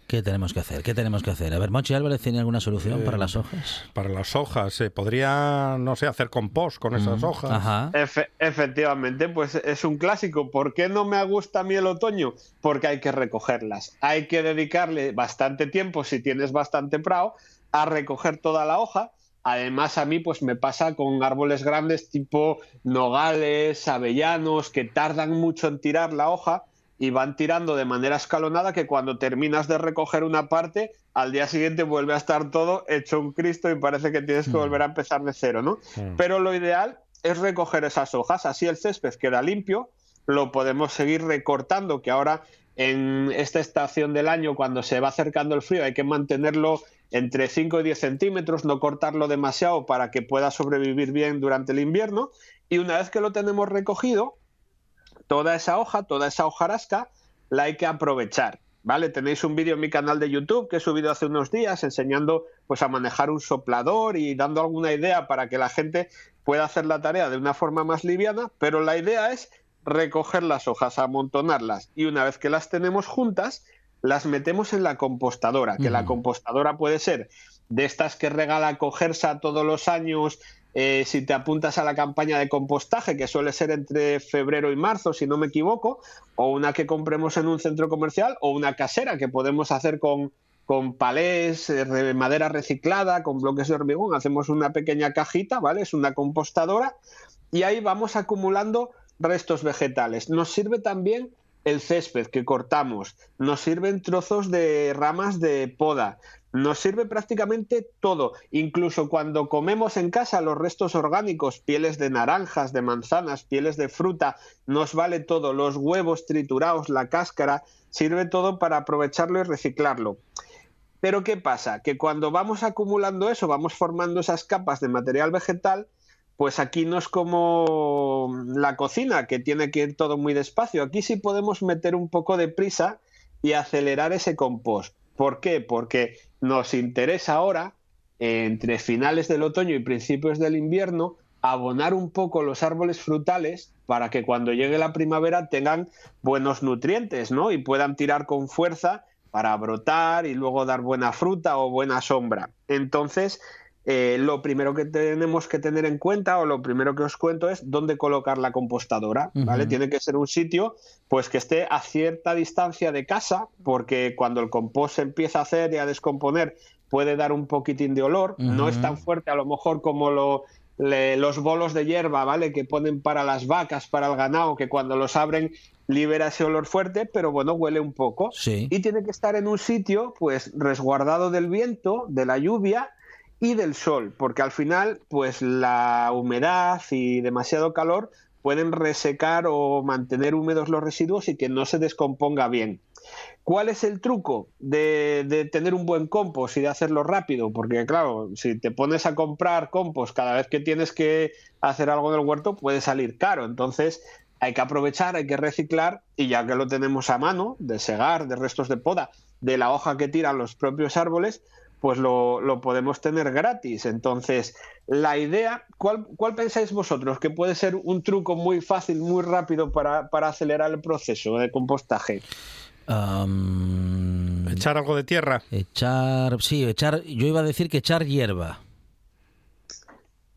S1: ¿Qué tenemos que hacer? ¿Qué tenemos que hacer? A ver, Monchi Álvarez, ¿tiene alguna solución
S4: Eh,
S1: para las hojas?
S4: Para las hojas, se podría, no sé, hacer compost con esas
S1: Mm,
S4: hojas.
S1: Ajá.
S12: Efe- efectivamente, pues es un clásico. ¿Por qué no me gusta a mí el otoño? Porque hay que recogerlas. Hay que dedicarle bastante tiempo, si tienes bastante prado, a recoger toda la hoja. Además, a mí pues me pasa con árboles grandes tipo nogales, avellanos, que tardan mucho en tirar la hoja y van tirando de manera escalonada que cuando terminas de recoger una parte, al día siguiente vuelve a estar todo hecho un Cristo y parece que tienes que volver a empezar de cero, ¿no?
S4: Mm.
S12: Pero lo ideal es recoger esas hojas, así el césped queda limpio, lo podemos seguir recortando, que ahora en esta estación del año, cuando se va acercando el frío, hay que mantenerlo entre 5 y 10 centímetros, no cortarlo demasiado para que pueda sobrevivir bien durante el invierno. Y una vez que lo tenemos recogido, toda esa hoja, toda esa hojarasca, la hay que aprovechar. ¿Vale? Tenéis un vídeo en mi canal de YouTube que he subido hace unos días enseñando pues a manejar un soplador y dando alguna idea para que la gente pueda hacer la tarea de una forma más liviana, pero la idea es recoger las hojas, amontonarlas y una vez que las tenemos juntas, las metemos en la compostadora, que la compostadora puede ser de estas que regala Cogersa todos los años eh, si te apuntas a la campaña de compostaje, que suele ser entre febrero y marzo, si no me equivoco, o una que compremos en un centro comercial, o una casera que podemos hacer con, con palés, eh, madera reciclada, con bloques de hormigón. Hacemos una pequeña cajita, ¿vale? Es una compostadora y ahí vamos acumulando restos vegetales. Nos sirve también el césped que cortamos, nos sirven trozos de ramas de poda, nos sirve prácticamente todo, incluso cuando comemos en casa los restos orgánicos, pieles de naranjas, de manzanas, pieles de fruta, nos vale todo, los huevos triturados, la cáscara, sirve todo para aprovecharlo y reciclarlo. Pero ¿qué pasa? Que cuando vamos acumulando eso, vamos formando esas capas de material vegetal, pues aquí no es como la cocina, que tiene que ir todo muy despacio. Aquí sí podemos meter un poco de prisa y acelerar ese compost. ¿Por qué? Porque nos interesa ahora, entre finales del otoño y principios del invierno, abonar un poco los árboles frutales para que cuando llegue la primavera tengan buenos nutrientes, ¿no? Y puedan tirar con fuerza para brotar y luego dar buena fruta o buena sombra. Entonces, eh, lo primero que tenemos que tener en cuenta o lo primero que os cuento es dónde colocar la compostadora, ¿vale? Tiene que ser un sitio pues que esté a cierta distancia de casa porque cuando el compost se empieza a hacer y a descomponer puede dar un poquitín de olor, no es tan fuerte a lo mejor como lo, le- los bolos de hierba, ¿vale? Que ponen para las vacas, para el ganado, que cuando los abren libera ese olor fuerte, pero bueno, huele un poco.
S1: Sí.
S12: Y tiene que estar en un sitio, pues, resguardado del viento, de la lluvia y del sol, porque al final, pues, la humedad y demasiado calor pueden resecar o mantener húmedos los residuos y que no se descomponga bien. ¿Cuál es el truco de, tener un buen compost y de hacerlo rápido? Porque claro, si te pones a comprar compost cada vez que tienes que hacer algo en el huerto, puede salir caro. Entonces hay que aprovechar, hay que reciclar y ya que lo tenemos a mano, de segar, de restos de poda, de la hoja que tiran los propios árboles, pues lo, lo podemos tener gratis. Entonces, la idea, ¿cuál, cuál pensáis vosotros que puede ser un truco muy fácil, muy rápido para, para acelerar el proceso de compostaje?
S4: Echar algo de tierra.
S1: echar, sí, echar, yo iba a decir que echar hierba.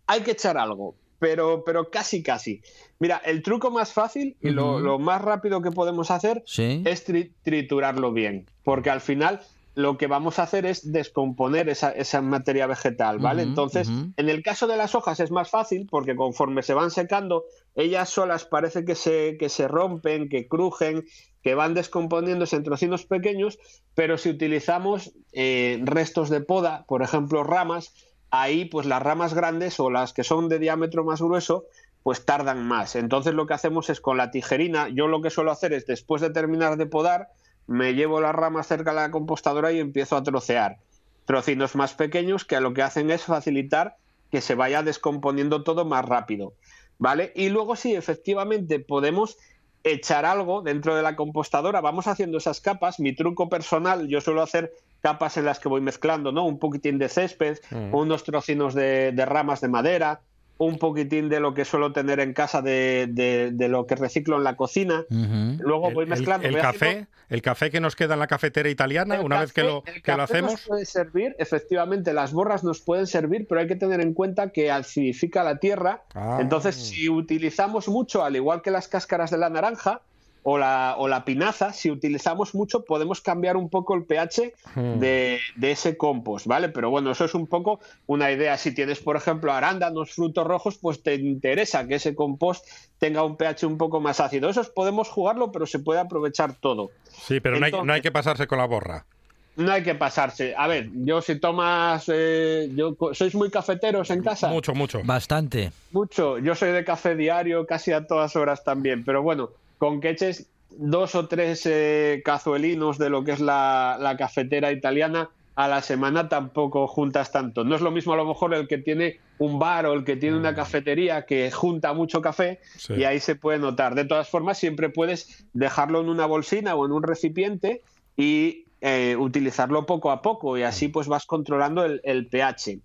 S12: hay que echar algo, pero, pero casi, casi. Mira, el truco más fácil y lo, lo más rápido que podemos hacer
S1: Sí.
S12: es tri- triturarlo bien, porque al final lo que vamos a hacer es descomponer esa, esa materia vegetal, ¿vale? Entonces, en el caso de las hojas es más fácil porque conforme se van secando, ellas solas parece que se, que se rompen, que crujen, que van descomponiéndose en trocinos pequeños, pero si utilizamos eh, restos de poda, por ejemplo ramas, ahí pues las ramas grandes o las que son de diámetro más grueso, pues tardan más. Entonces lo que hacemos es con la tijerina, yo lo que suelo hacer es después de terminar de podar, me llevo las ramas cerca de la compostadora y empiezo a trocear. Trocinos más pequeños que lo que hacen es facilitar que se vaya descomponiendo todo más rápido. ¿Vale? Y luego sí, efectivamente, podemos echar algo dentro de la compostadora, vamos haciendo esas capas. Mi truco personal, yo suelo hacer capas en las que voy mezclando, ¿no? Un poquitín de césped,
S4: Mm.
S12: unos trocinos de, de ramas de madera, un poquitín de lo que suelo tener en casa de, de- de lo que reciclo en la cocina. Luego voy
S4: El-
S12: mezclando.
S4: El,
S12: voy
S4: café,
S12: haciendo-
S4: el café que nos queda en la cafetera italiana,
S12: el
S4: una vez que lo,
S12: el
S4: que lo
S12: café nos
S4: hacemos.
S12: puede servir, efectivamente, las borras nos pueden servir, pero hay que tener en cuenta que acidifica la tierra.
S4: Ah.
S12: Entonces, si utilizamos mucho, al igual que las cáscaras de la naranja o la, o la pinaza, si utilizamos mucho, podemos cambiar un poco el pH
S4: Hmm.
S12: de, de ese compost, ¿vale? Pero bueno, eso es un poco una idea. Si tienes, por ejemplo, arándanos, frutos rojos, pues te interesa que ese compost tenga un pH un poco más ácido. Eso podemos jugarlo, pero se puede aprovechar todo.
S4: Sí, pero no hay, no hay que pasarse con la borra.
S12: No hay que pasarse. A ver, yo si tomas, eh, yo, ¿sois muy cafeteros en casa?
S4: Mucho, mucho.
S1: Bastante.
S12: Mucho. Yo soy de café diario, casi a todas horas también. Pero bueno, con que eches dos o tres eh, cazuelinos de lo que es la, la cafetera italiana a la semana tampoco juntas tanto. No es lo mismo a lo mejor el que tiene un bar o el que tiene una cafetería que junta mucho café
S4: Sí.
S12: y ahí se puede notar. De todas formas, siempre puedes dejarlo en una bolsina o en un recipiente y eh, utilizarlo poco a poco y así pues vas controlando el, el pH.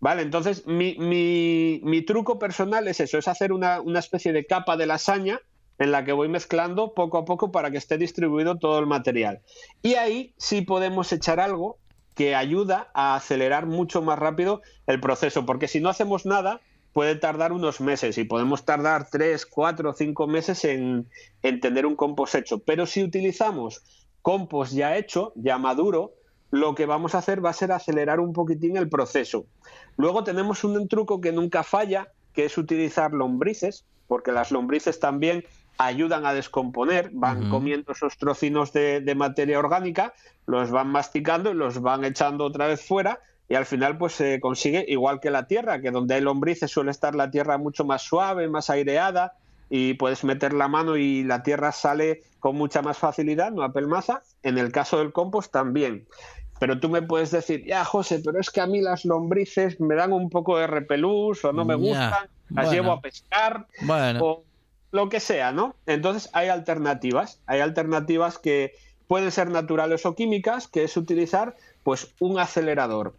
S12: Vale, entonces mi, mi- mi truco personal es eso, es hacer una, una especie de capa de lasaña en la que voy mezclando poco a poco para que esté distribuido todo el material. Y ahí sí podemos echar algo que ayuda a acelerar mucho más rápido el proceso, porque si no hacemos nada, puede tardar unos meses y podemos tardar tres, cuatro, cinco meses en, en tener un compost hecho. Pero si utilizamos compost ya hecho, ya maduro, lo que vamos a hacer va a ser acelerar un poquitín el proceso. Luego tenemos un truco que nunca falla, que es utilizar lombrices, porque las lombrices también ayudan a descomponer, van comiendo esos trocinos de, de materia orgánica, los van masticando y los van echando otra vez fuera y al final pues se consigue igual que la tierra, que donde hay lombrices suele estar la tierra mucho más suave, más aireada y puedes meter la mano y la tierra sale con mucha más facilidad, no apelmaza. En el caso del compost también. Pero tú me puedes decir, ya José, pero es que a mí las lombrices me dan un poco de repelús o no me
S1: Ya,
S12: gustan, las
S1: bueno.
S12: llevo a pescar
S1: Bueno.
S12: o lo que sea, ¿no? Entonces hay alternativas, hay alternativas que pueden ser naturales o químicas, que es utilizar pues un acelerador.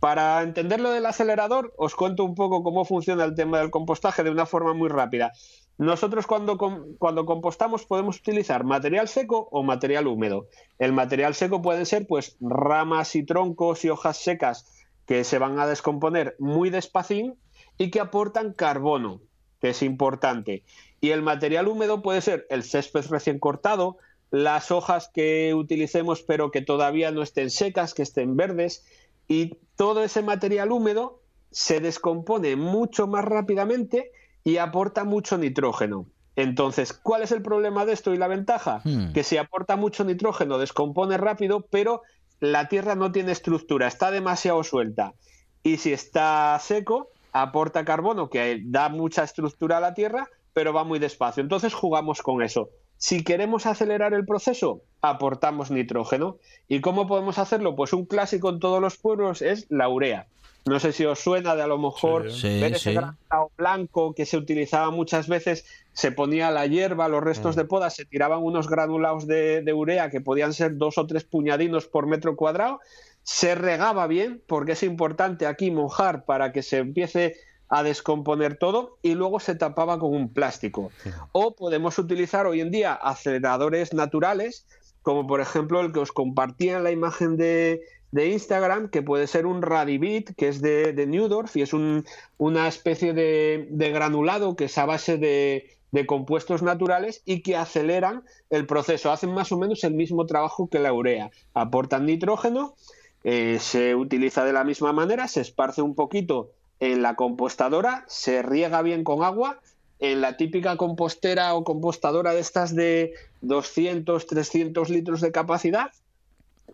S12: Para entender lo del acelerador, os cuento un poco cómo funciona el tema del compostaje de una forma muy rápida. Nosotros cuando, cuando compostamos podemos utilizar material seco o material húmedo. El material seco pueden ser pues ramas y troncos y hojas secas que se van a descomponer muy despacín y que aportan carbono, que es importante. Y el material húmedo puede ser el césped recién cortado, las hojas que utilicemos pero que todavía no estén secas, que estén verdes, y todo ese material húmedo se descompone mucho más rápidamente y aporta mucho nitrógeno. Entonces, ¿cuál es el problema de esto y la ventaja?
S1: Hmm.
S12: Que si aporta mucho nitrógeno, descompone rápido, pero la tierra no tiene estructura, está demasiado suelta. Y si está seco, aporta carbono, que da mucha estructura a la tierra, pero va muy despacio. Entonces jugamos con eso. Si queremos acelerar el proceso, aportamos nitrógeno. ¿Y cómo podemos hacerlo? Pues un clásico en todos los pueblos es la urea. No sé si os suena de a lo mejor
S1: Sí,
S12: ver ese
S1: sí.
S12: granulado blanco que se utilizaba muchas veces, se ponía la hierba, los restos de poda, se tiraban unos granulados de, de urea que podían ser dos o tres puñadinos por metro cuadrado, se regaba bien, porque es importante aquí mojar para que se empiece a descomponer todo y luego se tapaba con un plástico. O podemos utilizar hoy en día aceleradores naturales, como por ejemplo el que os compartía en la imagen de, de Instagram, que puede ser un Radibit, que es de, de Neudorf y es un- una especie de, de granulado que es a base de, de compuestos naturales y que aceleran el proceso, hacen más o menos el mismo trabajo que la urea, aportan nitrógeno, eh, se utiliza de la misma manera, se esparce un poquito en la compostadora, se riega bien con agua, en la típica compostera o compostadora de estas de 200, 300 litros de capacidad,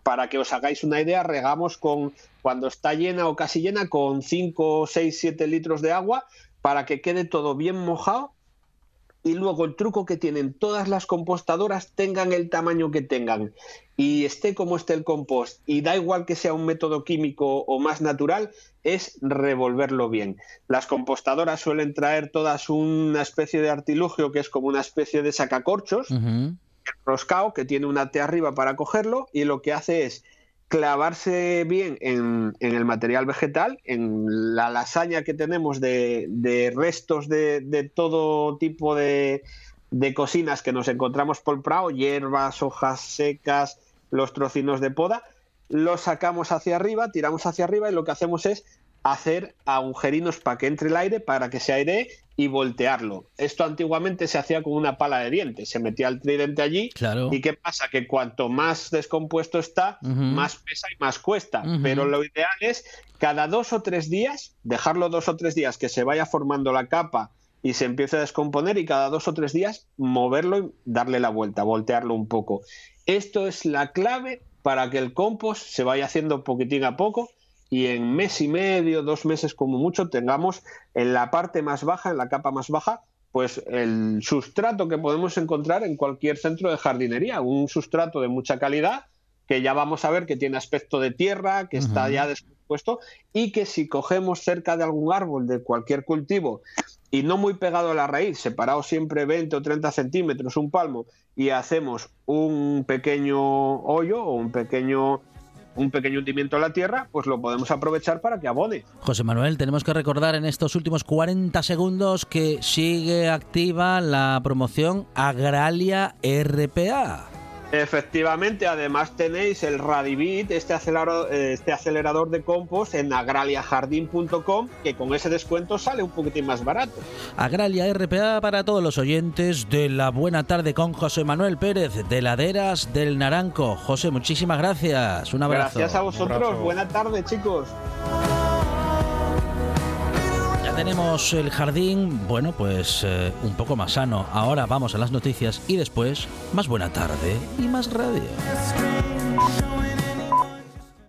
S12: para que os hagáis una idea, regamos con cuando está llena o casi llena con 5, 6, 7 litros de agua para que quede todo bien mojado y luego el truco que tienen todas las compostadoras tengan el tamaño que tengan y esté como esté el compost y da igual que sea un método químico o más natural es revolverlo bien. Las compostadoras suelen traer todas una especie de artilugio que es como una especie de sacacorchos, el roscao que tiene una T arriba para cogerlo y lo que hace es clavarse bien en, en el material vegetal, en la lasaña que tenemos de, de restos de, de todo tipo de, de cocinas que nos encontramos por el prado, hierbas, hojas secas, los trocinos de poda, los sacamos hacia arriba, tiramos hacia arriba y lo que hacemos es hacer agujerinos para que entre el aire, para que se airee y voltearlo. Esto antiguamente se hacía con una pala de dientes, se metía el tridente allí
S1: Claro.
S12: y qué pasa que cuanto más descompuesto está, más pesa y más cuesta. Pero lo ideal es cada dos o tres días, dejarlo dos o tres días que se vaya formando la capa y se empiece a descomponer y cada dos o tres días moverlo y darle la vuelta, voltearlo un poco. Esto es la clave para que el compost se vaya haciendo poquitín a poco y en mes y medio, dos meses como mucho, tengamos en la parte más baja, en la capa más baja, pues el sustrato que podemos encontrar en cualquier centro de jardinería, un sustrato de mucha calidad que ya vamos a ver que tiene aspecto de tierra, que está ya descompuesto y que si cogemos cerca de algún árbol de cualquier cultivo y no muy pegado a la raíz, separado siempre 20 o 30 centímetros, un palmo, y hacemos un pequeño hoyo o un pequeño, un pequeño hundimiento en la tierra, pues lo podemos aprovechar para que abone.
S1: José Manuel, tenemos que recordar en estos últimos 40 segundos que sigue activa la promoción Agralia RPA.
S12: Efectivamente, además tenéis el Radibit, este acelerador, este acelerador de compost en agraliajardín.com, que con ese descuento sale un poquitín más barato.
S1: Agralia RPA para todos los oyentes de la buena tarde con José Manuel Pérez de Laderas del Naranco. José, muchísimas gracias. Un abrazo.
S12: Gracias a vosotros. Buena tarde, chicos.
S1: Tenemos el jardín, bueno, pues eh, un poco más sano. Ahora vamos a las noticias y después más buena tarde y más radio.